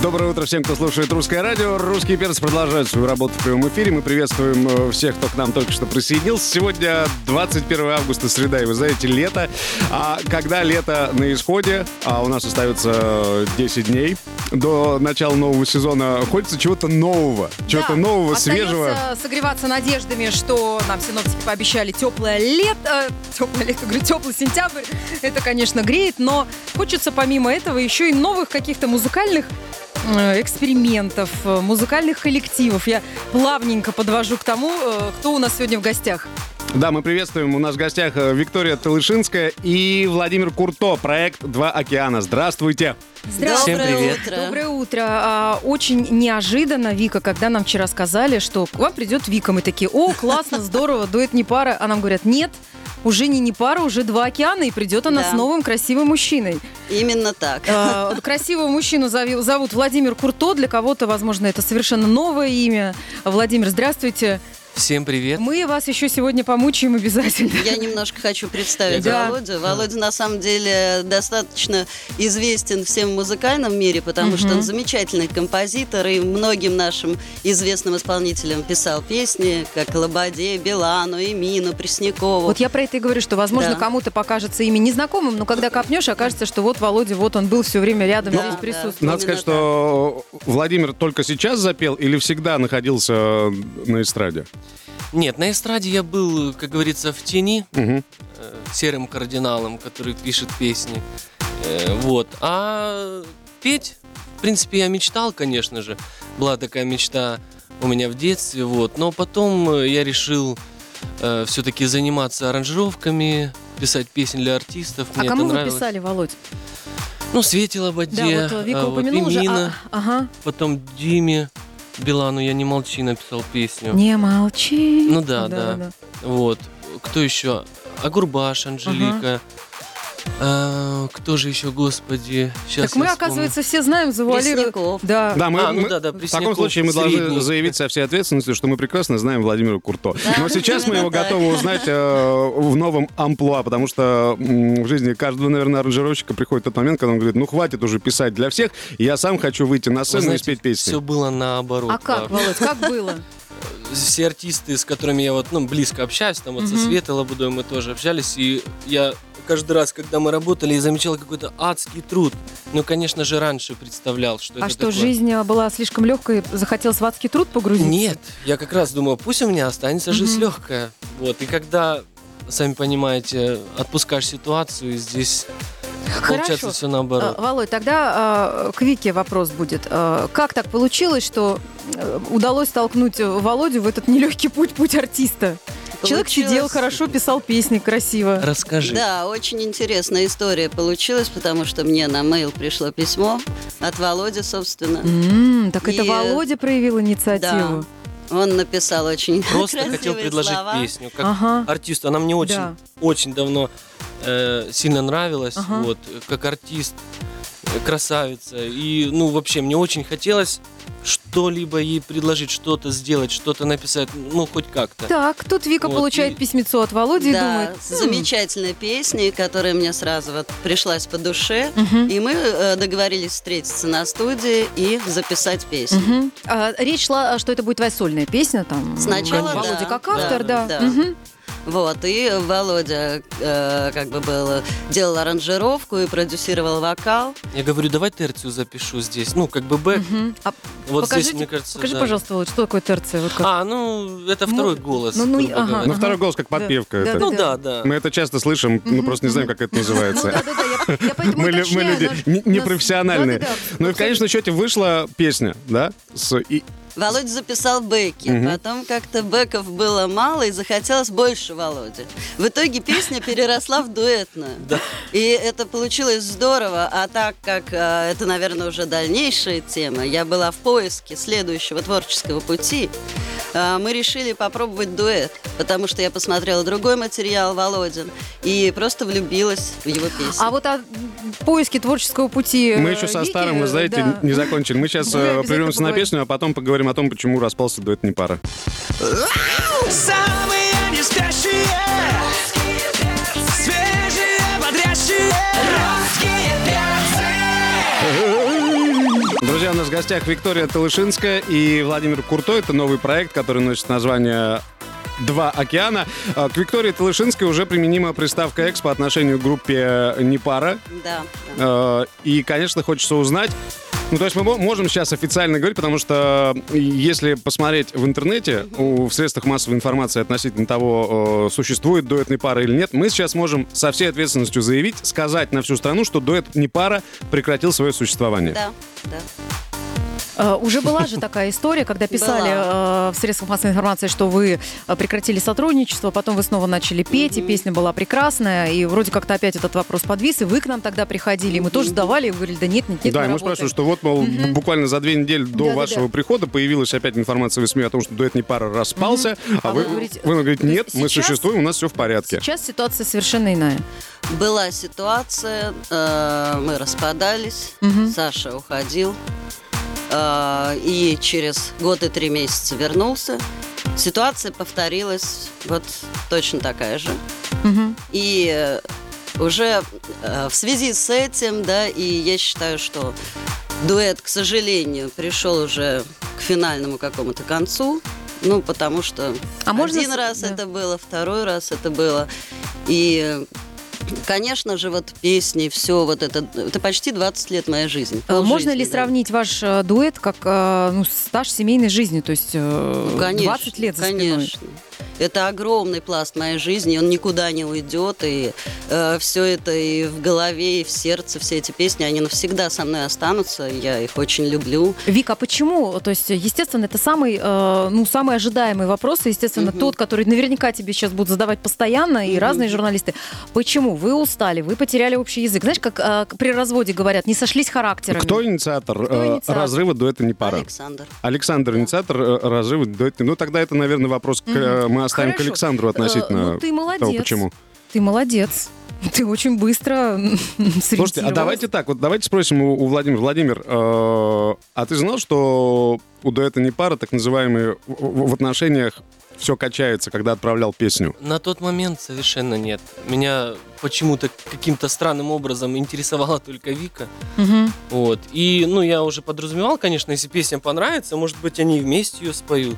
Доброе утро всем, кто слушает русское радио. Русский перц продолжает свою работу в прямом эфире. Мы приветствуем э, всех, кто к нам только что присоединился. Сегодня 21 августа, среда, и вы знаете, лето. А когда лето на исходе, а у нас остается 10 дней до начала нового сезона, хочется чего-то нового. Чего-то Да, нового, свежего. согреваться надеждами, что нам синоптики пообещали теплое лето, теплое лето, говорю, теплый сентябрь. Это, конечно, греет, но хочется помимо этого еще и новых каких-то музыкальных э, экспериментов, э, музыкальных коллективов. Я плавненько подвожу к тому, э, кто у нас сегодня в гостях. Да, мы приветствуем. У нас в гостях э, Виктория Талышинская и Владимир Курто. Проект «Два океана». Здравствуйте. Здравствуйте. Всем привет. Доброе утро. А, Очень неожиданно, Вика, когда нам вчера сказали, что к вам придет Вика, мы такие, о, классно, здорово, дует не пара. А нам говорят, нет, уже не не пара, уже два океана, и придет она Да. с новым красивым мужчиной. Именно так. А, Красивого мужчину зови- зовут Владимир Курто. Для кого-то, возможно, это совершенно новое имя. Владимир, здравствуйте. Всем привет. Мы вас еще сегодня помучаем обязательно. Я немножко хочу представить Да. Володю. Володя на самом деле достаточно известен всем в музыкальном мире, потому что он замечательный композитор и многим нашим известным исполнителям писал песни, как Лободе, Билану, Эмину, Преснякову. Вот я про это и говорю, что, возможно, Да. кому-то покажется имя незнакомым, но когда копнешь, окажется, что вот Володя, вот он был все время рядом, Да, здесь да. присутствует. Надо сказать, что Владимир только сейчас запел или всегда находился на эстраде? Нет, на эстраде я был, как говорится, в тени, э, серым кардиналом, который пишет песни. Э, вот. А петь, в принципе, я мечтал, конечно же. Была такая мечта у меня в детстве, вот. Но потом э, я решил все-таки заниматься аранжировками, писать песни для артистов. А Мне кому это вы писали, Володь? Ну, Свете Лободе, Да, вот Вика а, вот упомянула уже. Эмина, а, ага. потом Диме Билану «Я не молчи» написал песню. Не молчи. Ну да, да. Вот. Кто еще? Агурбаш, Анжелика. А, кто же еще, господи? Сейчас Так мы, оказывается, все знаем, завуалируем. Пресняков. Да. Да, мы, А, ну мы- да, да, в таком Пресняков случае мы должны средний. заявить со всей ответственностью, что мы прекрасно знаем Владимира Курто. Но сейчас мы его готовы узнать э, в новом амплуа, потому что м, в жизни каждого, наверное, аранжировщика приходит тот момент, когда он говорит, ну хватит уже писать для всех, я сам хочу выйти на сцену и спеть песни. Все было наоборот. А как. Володь, как было? [laughs] Все артисты, с которыми я вот, ну, близко общаюсь, там вот со. Светой Лобудой мы тоже общались, и я каждый раз, когда мы работали, я замечал какой-то адский труд. Ну, конечно же, раньше представлял, что А это что, такое. жизнь была слишком легкой, захотелось в адский труд погрузиться? Нет, я как раз думаю, пусть у меня останется жизнь Мгм. легкая. Вот, и когда, сами понимаете, отпускаешь ситуацию, здесь получается Хорошо. все наоборот. А, Володь, тогда а, к Вике вопрос будет. А, Как так получилось, что э, удалось толкнуть Володю в этот нелегкий путь, путь артиста? Человек Получилось- сидел хорошо, писал песни красиво. Расскажи. Да, очень интересная история получилась, потому что мне на mail пришло письмо от Володи, собственно. М, так это И, э, Володя проявил инициативу. Он написал очень Просто [laughs] хотел предложить слова. песню. Как Ага. артисту. Она мне очень, Да. очень давно э, сильно нравилась. Ага. Вот, как артист, красавица. И, ну, вообще, мне очень хотелось что-либо ей предложить, что-то сделать, что-то написать, ну, хоть как-то. Так, тут Вика Вот, получает и- письмецо от Володи и Да, думает... с «М, замечательной песней, которая мне сразу вот пришлась по душе. мгм, И мы э, договорились встретиться на студии и записать песню. мгм». А, Речь шла, что это будет твоя сольная песня, там. Сначала, Володя да, как да, автор, да. да. Мгм. Вот, и Володя э, как бы был, делал аранжировку и продюсировал вокал. Я говорю, давай терцию запишу здесь. Ну, как бы бэк. Мгм. А Вот здесь, покажите- мне кажется, покажи, да. пожалуйста, Володь, что такое терция? Вот как? А, ну, это Ну, второй голос. ну, ну, ага, говоря. Ну, ага. второй голос как Да, подпевка. да, это. Ну, да, да. Мы это часто слышим, мы просто не знаем, как это Ну называется. да, да, да, я, я поэтому Мы, люди непрофессиональные. Ну и в конечном счете вышла песня, да? С, и, Володя записал бэки. Мгм. Потом как-то бэков было мало и захотелось больше Володи. В итоге песня переросла в дуэтную. И это получилось здорово. А так как э, это, наверное, уже дальнейшая тема, я была в поиске следующего творческого пути, э, мы решили попробовать дуэт. Потому что я посмотрела другой материал Володин и просто влюбилась в его песню. А вот о поиске творческого пути мы э, еще со Вики, старым, вы знаете, да. не закончили. Мы сейчас обязательно прервемся на песню, а потом поговорим о том, почему распался дуэт не пара. Самые не спящие Свежие, бодрящие Русские перцы Друзья, у нас в гостях Виктория Талышинская и Владимир Курто. Это новый проект, который носит название «Два океана». А, К Виктории Талышинской уже применима приставка «экс» по отношению к группе «Непара». Да, да. Э, И, конечно, хочется узнать, ну, то есть мы мо- можем сейчас официально говорить, потому что если посмотреть в интернете, у- в средствах массовой информации относительно того, э, существует дуэтный пара или нет, мы сейчас можем со всей ответственностью заявить, сказать на всю страну, что дуэт не пара прекратил свое существование. Да, да. Э, Уже была же такая история, когда [laughs] писали э, в средствах массовой информации, что вы э, прекратили сотрудничество, потом вы снова начали петь, и песня была прекрасная, и вроде как-то опять этот вопрос подвис, и вы к нам тогда приходили, и мы тоже сдавали, и вы говорили, да нет, нет, нет, да, мы и мы работаем». спрашиваем, что вот, мол, буквально за две недели до вашего прихода появилась опять информация в СМИ о том, что дуэт не пара распался, а, А вы, вы говорите- вы говорите, то нет, мы существуем, у нас все в порядке. Сейчас ситуация совершенно иная. Была ситуация, э, мы распадались. Саша уходил, и через год и три месяца вернулся. ситуация повторилась вот точно такая же. Мгм. И э, уже э, в связи с этим, да, и я считаю, что дуэт, к сожалению, пришел уже к финальному какому-то концу. Ну, потому что А можно один с- раз да. это было, второй раз это было. И, конечно же, вот песни, все вот это, это почти 20 лет моей жизни. Э, Можно полжизни, ли да. сравнить ваш э, дуэт как э, ну, стаж семейной жизни? То есть Ну, конечно, 20 лет за спиной. Это огромный пласт моей жизни, он никуда не уйдет, и все это и в голове, и в сердце, все эти песни, они навсегда со мной останутся, я их очень люблю. Вика, а почему? То есть, естественно, это самый, э, ну, самый ожидаемый вопрос, и, естественно, Мгм. тот, который наверняка тебе сейчас будут задавать постоянно, и Мгм. разные журналисты. Почему? Вы устали, вы потеряли общий язык. Знаешь, как э, при разводе говорят, не сошлись характерами. Кто инициатор, Кто э, инициатор? разрыва дуэта не пара? Александр. Александр инициатор э, разрыва дуэта. Ну тогда это, наверное, вопрос к, э, мы оставим к Хорошо. Александру относительно Э, ну, ты молодец. того, почему. Ты молодец. Ты очень быстро [laughs] Слушайте, а давайте так, вот давайте спросим у, у Владимира. Владимир, э, а ты знал, что у дуэта не пара, так называемые, в, в- отношениях все качается, когда отправлял песню? На тот момент совершенно нет. Меня почему-то каким-то странным образом интересовала только Вика. Мгм. Вот. И, ну, я уже подразумевал, конечно, если песня понравится, может быть, они вместе ее споют.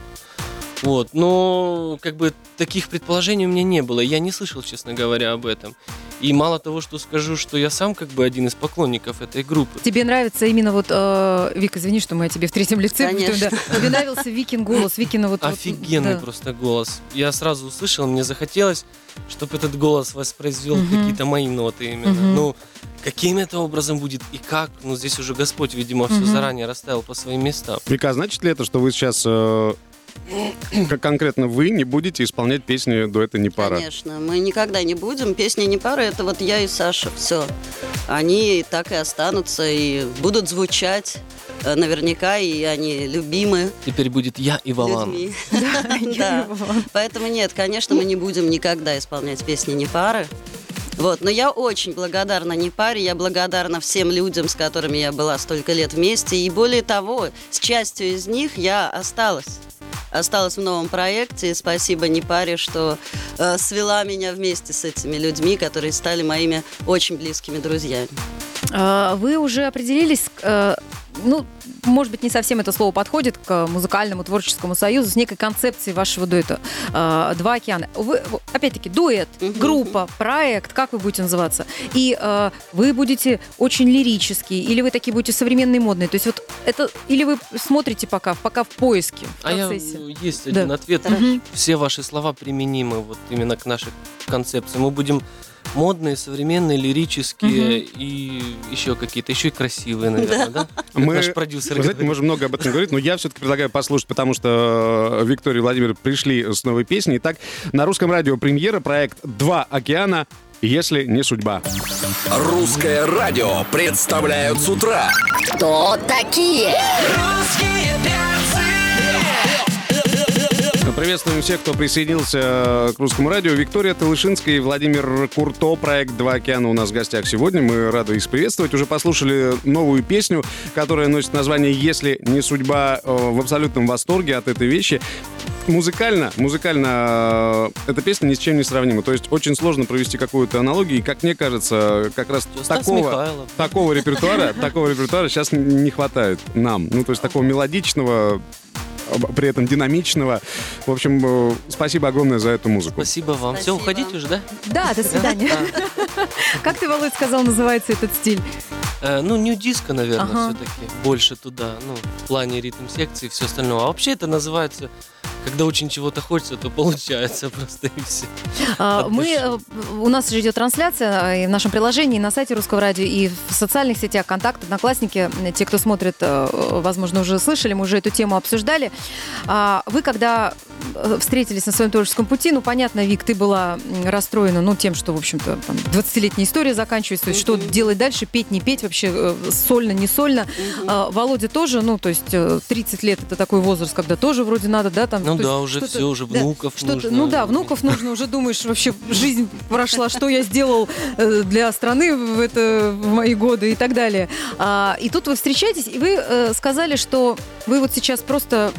Вот. Но, как бы, таких предположений у меня не было. Я не слышал, честно говоря, об этом. И мало того, что скажу, что я сам, как бы, один из поклонников этой группы. Тебе нравится именно вот, э, Вик, извини, что мы о тебе в третьем лице. Конечно. да. Тебе нравился Викин голос, Викина вот... вот, Офигенный да. просто голос. Я сразу услышал, мне захотелось, чтобы этот голос воспроизвел Мгм. какие-то мои ноты именно. Мгм. Ну, каким это образом будет и как, ну, здесь уже Господь, видимо, все заранее расставил по своим местам. Вика, а значит ли это, что вы сейчас, э, как конкретно вы, не будете исполнять песни дуэта не пара? Конечно, мы никогда не будем. Песни не пара, это вот я и Саша, все. Они так и останутся и будут звучать э, наверняка, и они любимы Теперь будет я и Валан. [laughs] Да. Поэтому нет, конечно, мы не будем никогда исполнять песни не пары. Вот, но я очень благодарна не паре, я благодарна всем людям, с которыми я была столько лет вместе. И более того, с частью из них я осталась. Осталась в новом проекте. И спасибо не паре, что э, свела меня вместе с этими людьми, которые стали моими очень близкими друзьями. А, Вы уже определились, э, ну, может быть, не совсем это слово подходит к музыкальному творческому союзу с некой концепцией вашего дуэта э, «Два океана». Вы, опять-таки, дуэт, группа, проект, как вы будете называться? И э, вы будете очень лирические, или вы такие будете современные, модные? То есть вот это, или вы смотрите пока, пока в поиске, в А я, процессе? есть Да. один ответ. Мгм. Все ваши слова применимы вот именно к нашей концепции. Мы будем модные, современные, лирические и еще какие-то, еще и красивые, наверное, да? Как Мы, наш продюсер вы знаете, говорит. можем много об этом говорить, но я все-таки предлагаю послушать, потому что э, Виктория и Владимир пришли с новой песней. Итак, на русском радио премьера проект «Два океана», если не судьба. Русское радио представляют с утра. Кто такие? Русские перцы. Приветствуем всех, кто присоединился э, к русскому радио. Виктория Талышинская и Владимир Курто. Проект «Два океана» у нас в гостях сегодня. Мы рады их приветствовать. Уже послушали новую песню, которая носит название «Если не судьба». Э, В абсолютном восторге от этой вещи. Музыкально, музыкально э, эта песня ни с чем не сравнима. То есть очень сложно провести какую-то аналогию. И, как мне кажется, как раз такого, такого репертуара, такого репертуара сейчас не хватает нам. Ну, то есть такого мелодичного, при этом динамичного. В общем, э, спасибо огромное за эту музыку. Спасибо вам. Все, Спасибо. уходить уже, да? Да, до свидания. [laughs] Как ты, Володь, сказал, называется этот стиль? Э, ну, нью-диско, наверное, все-таки. Больше туда, ну, в плане ритм секции и все остальное. А вообще это называется, когда очень чего-то хочется, то получается [laughs] просто и все. А, Мы, э, у нас же идет трансляция э, и в нашем приложении, и на сайте Русского радио, и в социальных сетях ВКонтакте, Одноклассники. Э, Те, кто смотрит, э, возможно, уже слышали, мы уже эту тему обсуждали. А Вы, когда встретились на своем творческом пути, ну, понятно, Вик, ты была расстроена, ну, тем, что, в общем-то, там, 20-летняя история заканчивается, то есть что делать дальше, петь, не петь, вообще сольно, не сольно. А, Володя тоже, ну, то есть э, 30 лет это такой возраст, когда тоже вроде надо, да, там. Ну да, уже все, уже да, внуков что-то- нужно. Ну да, внуков нужно, уже думаешь, вообще жизнь прошла, что я сделал э, для страны в, это, в мои годы и так далее. А, и тут вы встречаетесь, и вы э, сказали, что вы вот сейчас просто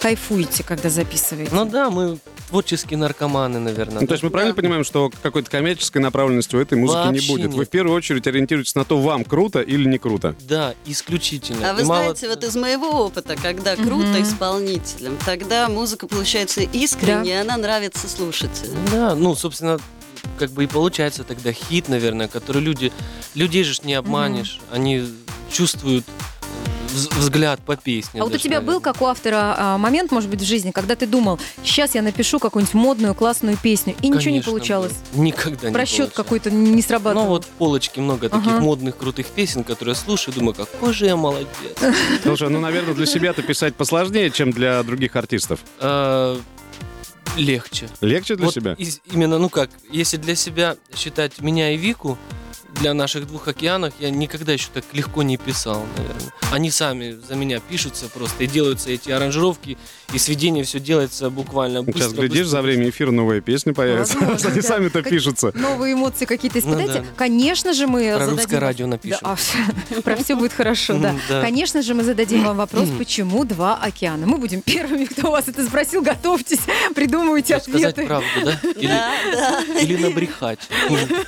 кайфуете, когда записываете? Ну да, мы творческие наркоманы, наверное. Ну, то есть мы правильно понимаем, что какой-то коммерческой направленности у этой музыки Вообще не будет? Вы нет. в первую очередь ориентируетесь на то, вам круто или не круто? Да, исключительно. А вы И мало- знаете, вот из моего опыта, когда круто исполнителям, тогда музыка получается искренней, она нравится слушателям. Да, ну, собственно, как бы и получается тогда хит, наверное, который люди... Людей же ж не обманешь. Они чувствуют взгляд по песне. А вот у тебя был, наверное. как у автора, а, момент, может быть, в жизни, когда ты думал, сейчас я напишу какую-нибудь модную, классную песню, и ничего не Конечно, получалось? был. Никогда не Просчет какой-то не срабатывал? Ну вот в полочке много таких Ага. модных, крутых песен, которые я слушаю, думаю, какой же я молодец. [laughs] Слушай, ну, наверное, для себя-то писать посложнее, чем для других артистов. А, Легче. Легче для Вот себя? из- именно, ну как, если для себя считать меня и Вику, для наших двух океанов я никогда еще так легко не писал, наверное. Они сами за меня пишутся просто, и делаются эти аранжировки, и сведение все делается буквально быстро. Сейчас, глядишь, быстро, за время эфира новая песня появится. Возможно, Они да. сами-то Как- пишутся. Новые эмоции какие-то Ну испытайте. да, да. Конечно же, мы Про зададим... русское радио напишем. Да, а, [laughs] про все будет хорошо, да. Да. Конечно же, мы зададим вам вопрос, почему два океана. Мы будем первыми, кто вас это спросил. Готовьтесь, [laughs] придумывайте Сказать ответы. правду, да? [laughs] Или, Да, да. или набрехать.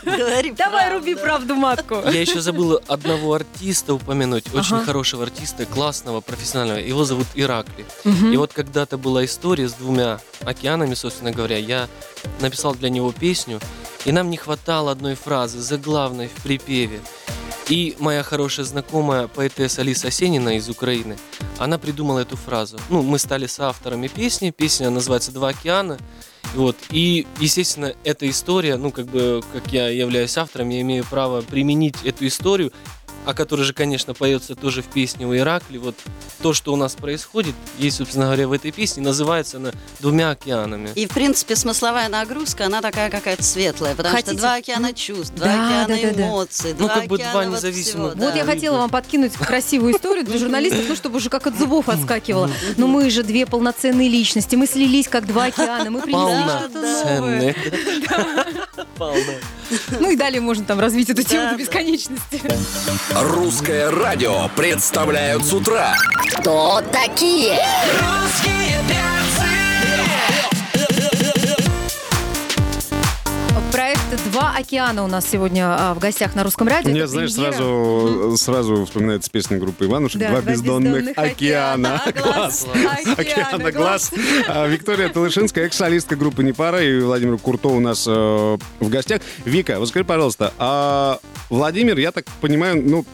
Говори Давай, руби правду матку. Я еще забыла одного артиста упомянуть, очень Ага. хорошего артиста, классного, профессионального. Его зовут Иракли. Мгм. И вот когда-то была история с двумя океанами, собственно говоря. Я написал для него песню, и нам не хватало одной фразы, заглавной в припеве. И моя хорошая знакомая поэтесса Алиса Сенина из Украины, она придумала эту фразу. Ну, мы стали соавторами песни, песня называется «Два океана». Вот. И, естественно, эта история, ну, как бы, как я являюсь автором, я имею право применить эту историю, о которой же, конечно, поется тоже в песне у Иракли. Вот то, что у нас происходит, есть, собственно говоря, в этой песне, называется она «Двумя океанами». И, в принципе, смысловая нагрузка, она такая какая-то светлая, потому Хотите? что два океана чувств, два Да, океана да, да, да. эмоций, Ну, два как бы два вот независимых. всего, Вот да. я хотела вам подкинуть красивую историю для журналистов, ну, чтобы уже как от зубов отскакивало. Но мы же две полноценные личности, мы слились как два океана, мы принесли что-то новое. Ну и далее можно там развить эту тему Да, до да. бесконечности. Русское радио представляют с утра. Кто такие? Русские Проект «Два океана» у нас сегодня а, в гостях на русском радио. Мне, Это знаешь, премьера. сразу, сразу вспоминается песня группы Иванушек Да, «Два «Два бездонных бездонных океана». океана, Класс. глаз. Океана Океана, глаз. А, Виктория Талышинская, экс-солистка группы «Непара», и Владимир Курто у нас э, в гостях. Вика, вот скажи, пожалуйста, а Владимир, я так понимаю, ну,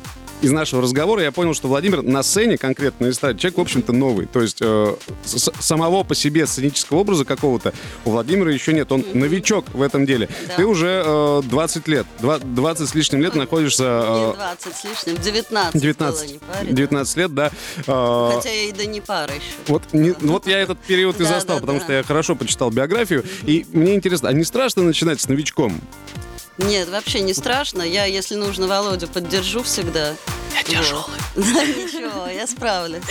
из нашего разговора я понял, что Владимир на сцене, конкретно на эстраде, человек, в общем-то, новый. То есть э, самого по себе сценического образа какого-то у Владимира еще нет. Он новичок в этом деле. Да. Ты уже э, 20 лет, два- 20 с лишним лет Ой, находишься... э, Не 20 с лишним, 19, 19, было, не парень. 19 лет, да. Э, Хотя я и до не пара еще. вот, не- вот я этот период и Да, застал, да, потому да. что я хорошо почитал биографию. И мне интересно, а не страшно начинать с новичком? Нет, вообще не страшно. Я, если нужно, Володю поддержу всегда. Я тяжелый. [laughs] Да, ничего, я справлюсь.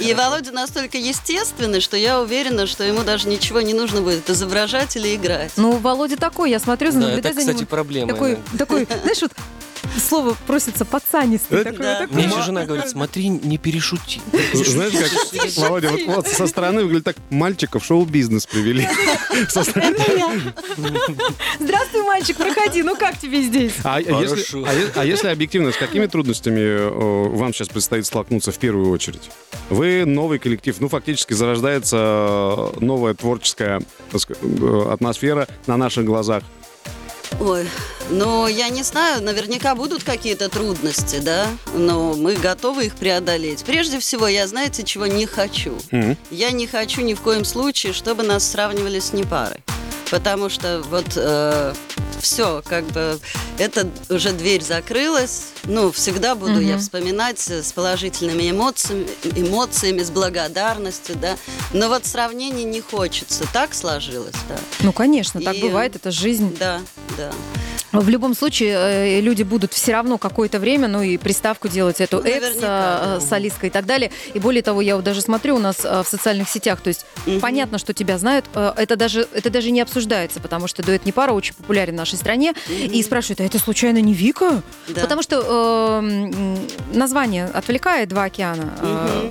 И Володя настолько естественный, что я уверена, что ему даже ничего не нужно будет изображать или играть. Ну, Володя такой, я смотрю, Да, наблюдаю это, за кстати, проблема. Такой, иногда. такой, знаешь, вот слово просится пацанистый. Это- такой, Да. такой. Мне еще жена говорит, смотри, не перешути. Знаешь, как, Володя, вот, вот со стороны выглядит так, мальчика в шоу-бизнес привели. [laughs] Со стороны. Здравствуй, мальчик, проходи, ну как тебе здесь? А если, Хорошо. а а если объективно, с какими трудностями э, вам сейчас предстоит столкнуться в первую очередь? Вы новый коллектив, ну, фактически зарождается э, новая творческая сказать, э, атмосфера на наших глазах. Ой, ну, я не знаю, наверняка будут какие-то трудности, да, но мы готовы их преодолеть. Прежде всего, я, знаете, чего не хочу? Мгм. Я не хочу ни в коем случае, чтобы нас сравнивали с непарой. Потому что вот все, как бы, эта уже дверь закрылась. Ну, всегда буду я Мгм. вспоминать с положительными эмоциями, эмоциями, с благодарностью, да. Но вот сравнений не хочется. Так сложилось, да. Ну, конечно, так И- бывает, это жизнь. Да, да. В любом случае, э, люди будут все равно какое-то время, ну и приставку делать эту экс, Наверняка, э, солистка и так далее. И более того, я вот даже смотрю у нас э, в социальных сетях, то есть Мгм. понятно, что тебя знают, э, это даже, это даже не обсуждается, потому что дуэт не пара очень популярен в нашей стране. И спрашивают, а это случайно не Вика? Да. Потому что э, название отвлекает «Два океана». Э,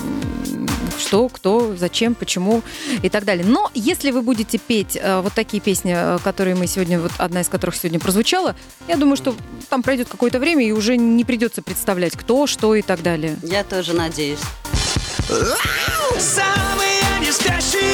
что, кто, зачем, почему и так далее. Но если вы будете петь э, вот такие песни, э, которые мы сегодня, вот одна из которых сегодня прозвучала, я думаю, что там пройдет какое-то время и уже не придется представлять, кто, что и так далее. Я тоже надеюсь. Самые не спящие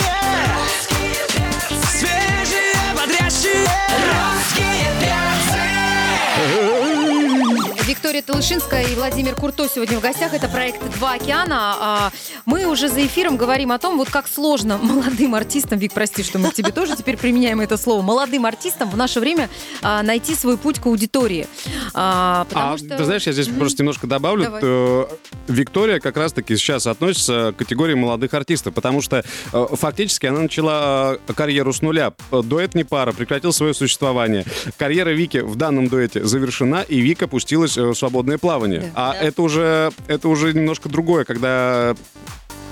Виктория Талышинская и Владимир Курто сегодня в гостях. Это проект «Два океана». А, Мы уже за эфиром говорим о том, вот как сложно [laughs] молодым артистам, Вик, прости, что мы к тебе тоже теперь применяем это слово, молодым артистам в наше время а, найти свой путь к аудитории. А, потому А, что- ты знаешь, я здесь просто немножко добавлю. Давай. Виктория как раз-таки сейчас относится к категории молодых артистов, потому что э, фактически она начала э, карьеру с нуля. Э, Дуэт не пара, прекратил свое существование. Карьера Вики в данном дуэте завершена, и Вика пустилась свободное плавание. Да. А Да. это уже это уже немножко другое, когда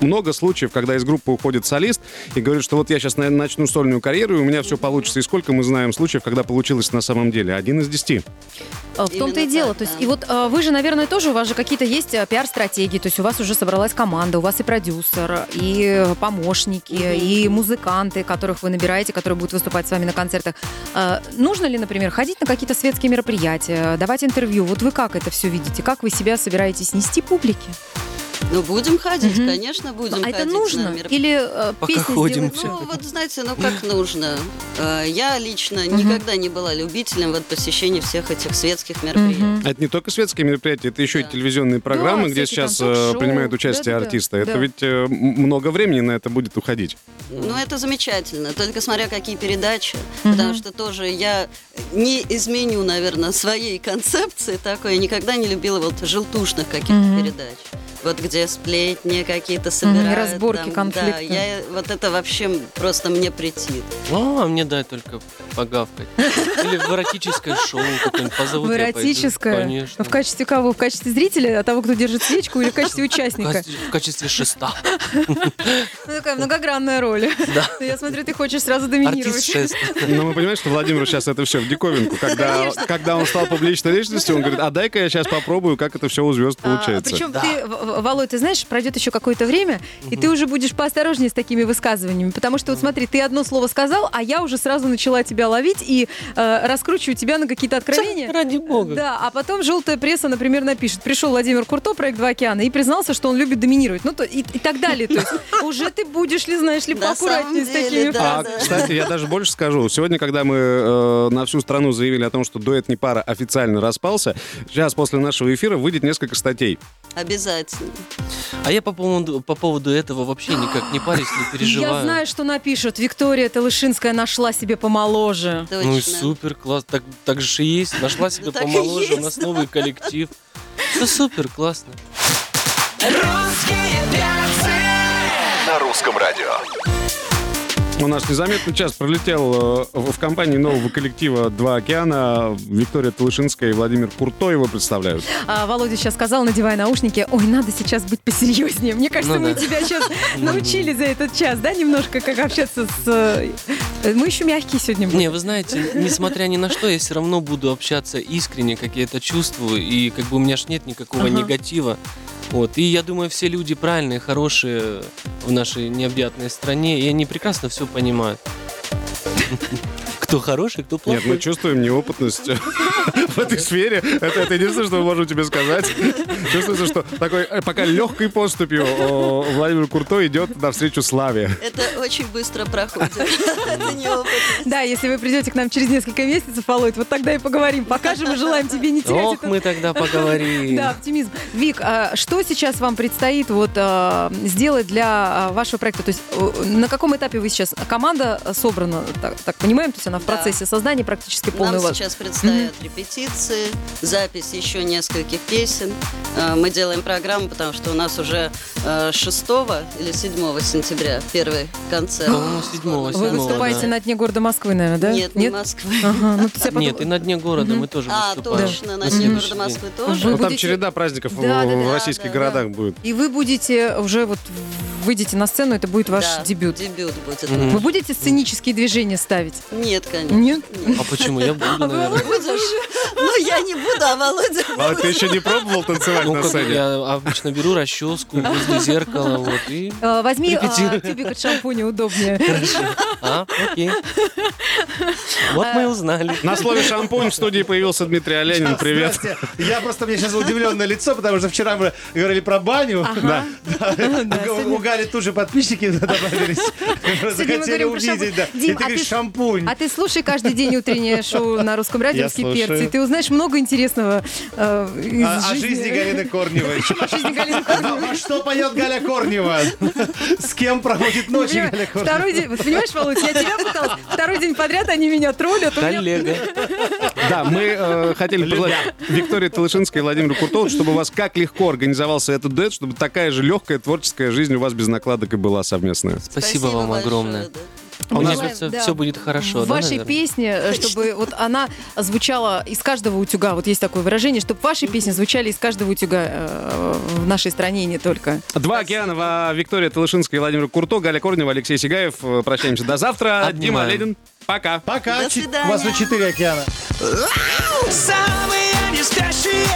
много случаев, когда из группы уходит солист и говорит, что вот я сейчас начну сольную карьеру, и у меня все получится. И сколько мы знаем случаев, когда получилось на самом деле? Один из десяти. А, В том-то и дело. так, То есть, да. и вот а, вы же, наверное, тоже, у вас же какие-то есть а, пиар-стратегии, то есть у вас уже собралась команда, у вас и продюсер, и помощники, и музыканты, которых вы набираете, которые будут выступать с вами на концертах. А, Нужно ли, например, ходить на какие-то светские мероприятия, давать интервью? Вот вы как это все видите? Как вы себя собираетесь нести публике? Ну, будем ходить, Мгм. конечно, будем а ходить. это на нужно? мероп- Или э, Пока песни ходим. сделать? Ну, вот знаете, ну как [laughs] нужно. Э, Я лично никогда не была любителем вот посещения всех этих светских мероприятий. А Это не только светские мероприятия, это еще и Да. телевизионные программы, где всякие там сейчас э, принимают участие Да-да-да. артисты. Это Да. ведь э, много времени на это будет уходить. Ну, это замечательно, только смотря какие передачи, Мгм. потому что тоже я не изменю, наверное, своей концепции такой. Я никогда не любила вот желтушных каких-то Мгм. передач. Вот где сплетни какие-то собирают. разборки, там, конфликты. Да, я, вот это вообще просто мне претит. А, мне дай только погавкать. Или в эротическое шоу какое-нибудь позовут, В эротическое? Конечно. В качестве кого? В качестве зрителя, а того, кто держит свечку, или в качестве участника? в качестве шеста. [laughs] Ну, такая многогранная роль. Да. [laughs] Я смотрю, ты хочешь сразу доминировать. Артист шест. Но мы понимаем, что Владимиру сейчас это все в диковинку. Когда, когда он стал публичной личностью, он говорит, а дай-ка я сейчас попробую, как это все у звезд получается. причем ты, Володь, ты знаешь, пройдет еще какое-то время, и ты уже будешь поосторожнее с такими высказываниями. Потому что вот смотри, ты одно слово сказал, а я уже сразу начала тебя ловить и э, раскручиваю тебя на какие-то откровения. [laughs] Ради бога. Да, а потом желтая пресса, например, напишет, пришел Владимир Курто, проект «Два океана», и признался, что он любит доминировать. Ну, то, и, и так далее. То есть [laughs] уже ты будешь ли, знаешь ли, поаккуратнее с такими да. А, кстати, я даже больше скажу. Сегодня, когда мы э, на всю страну заявили о том, что дуэт не пара официально распался, сейчас после нашего эфира выйдет несколько статей. Обязательно. А я по поводу, по поводу этого вообще никак не парюсь, не переживаю. Я знаю, что напишут. Виктория Талышинская нашла себе помоложе. Точно. Ну и супер, класс. Так, так же и есть. Нашла себе [laughs] и помоложе, у есть. нас новый коллектив. Все супер, классно. Русские перцы На русском радио. У нас незаметно час пролетел э, в компании нового коллектива «Два океана». Виктория Талышинская и Владимир Курто его представляют. А Володя сейчас сказал, надевая наушники, ой, надо сейчас быть посерьезнее. Мне кажется, Ну мы да. тебя сейчас [laughs] научили за этот час, да, немножко, как общаться с... э, Мы еще мягкие сегодня будем. Не, вы знаете, несмотря ни на что, я все равно буду общаться искренне, как я это чувствую, и как бы у меня ж нет никакого Ага. негатива. Вот. И я думаю, все люди правильные, хорошие в нашей необъятной стране, и они прекрасно все понимают. [laughs] Кто хороший, кто Нет, плохой. мы чувствуем неопытность [laughs] в этой сфере. Это, это единственное, что мы можем тебе сказать. Чувствуется, что такой э, пока легкой поступью о, Владимир Курто идет навстречу славе. Это очень быстро проходит. Да, если вы придете к нам через несколько месяцев, Володь, вот тогда и поговорим. Покажем и желаем тебе не терять Ох, мы тогда поговорим. Да, оптимизм. Вик, а что сейчас вам предстоит вот а, сделать для а, вашего проекта? То есть на каком этапе вы сейчас? Команда собрана, так, так понимаем, то есть она в процессе создания практически полный Нам у вас. сейчас предстоят репетиции, запись еще нескольких песен. Э, Мы делаем программу, потому что у нас уже э, 6 или 7 сентября первый концерт. По-моему, седьмого, Вы седьмого, выступаете да. на дне города Москвы, наверное, да? Нет, не Москвы. Ага, ну, [laughs] Нет, и на дне города мы тоже А, выступаем. точно, на дне города. Москвы тоже. Вы Ну, там череда праздников в- Да, да, в да, российских да, городах да. будет. И вы будете уже вот выйдете на сцену, это будет ваш Да, дебют. Дебют будет. Мгм. Вы будете сценические движения ставить? Нет, конечно. Нет? А почему? Я буду, [laughs] наверное. Будешь? Ну, я не буду, а Володя А ты еще не пробовал танцевать Ну, на сцене? я обычно беру расческу возле зеркала, вот, и... Э, Возьми а, тюбик от шампуня удобнее. А, окей. Вот мы и узнали. На слове шампунь в студии появился Дмитрий Оленин. Привет. Я просто, меня сейчас удивленное лицо, потому что вчера мы говорили про баню. Да. У Гали тут же подписчики добавились. Сегодня мы Захотели говорим про увидеть, да. шампунь. И ты а говоришь ты- шампунь. А ты слушай каждый день утреннее шоу на русском радио Я «Русские перцы», слушаю. и ты узнаешь много интересного э, из А- О жизни Галины Корневой. О жизни Галины Корневой. А Что поет Галя Корнева? С кем проводит ночи Понимаешь, Галя Корнева? Второй день, вот понимаешь, Володь, я тебя пыталась, второй день подряд они меня троллят. Коллега. Да, мы э, хотели пожелать Виктории Талышинской и Владимиру Куртову, чтобы у вас как легко организовался этот дуэт, чтобы такая же легкая творческая жизнь у вас без накладок и была совместная. Спасибо вам большое, огромное. да. Мы Мне желаем, кажется, да, все будет хорошо, В да, вашей наверное? песне, э, чтобы вот она звучала из каждого утюга, вот есть такое выражение, чтобы ваши песни звучали из каждого утюга э, в нашей стране и не только. Два океана, Ва- Виктория Талышинская и Владимир Курто, Галя Корнева, Алексей Сигаев. Э, Прощаемся до завтра. Дима Обнимаем. Ленин, пока. Пока. До свидания. У вас тут четыре океана. Самые не спящие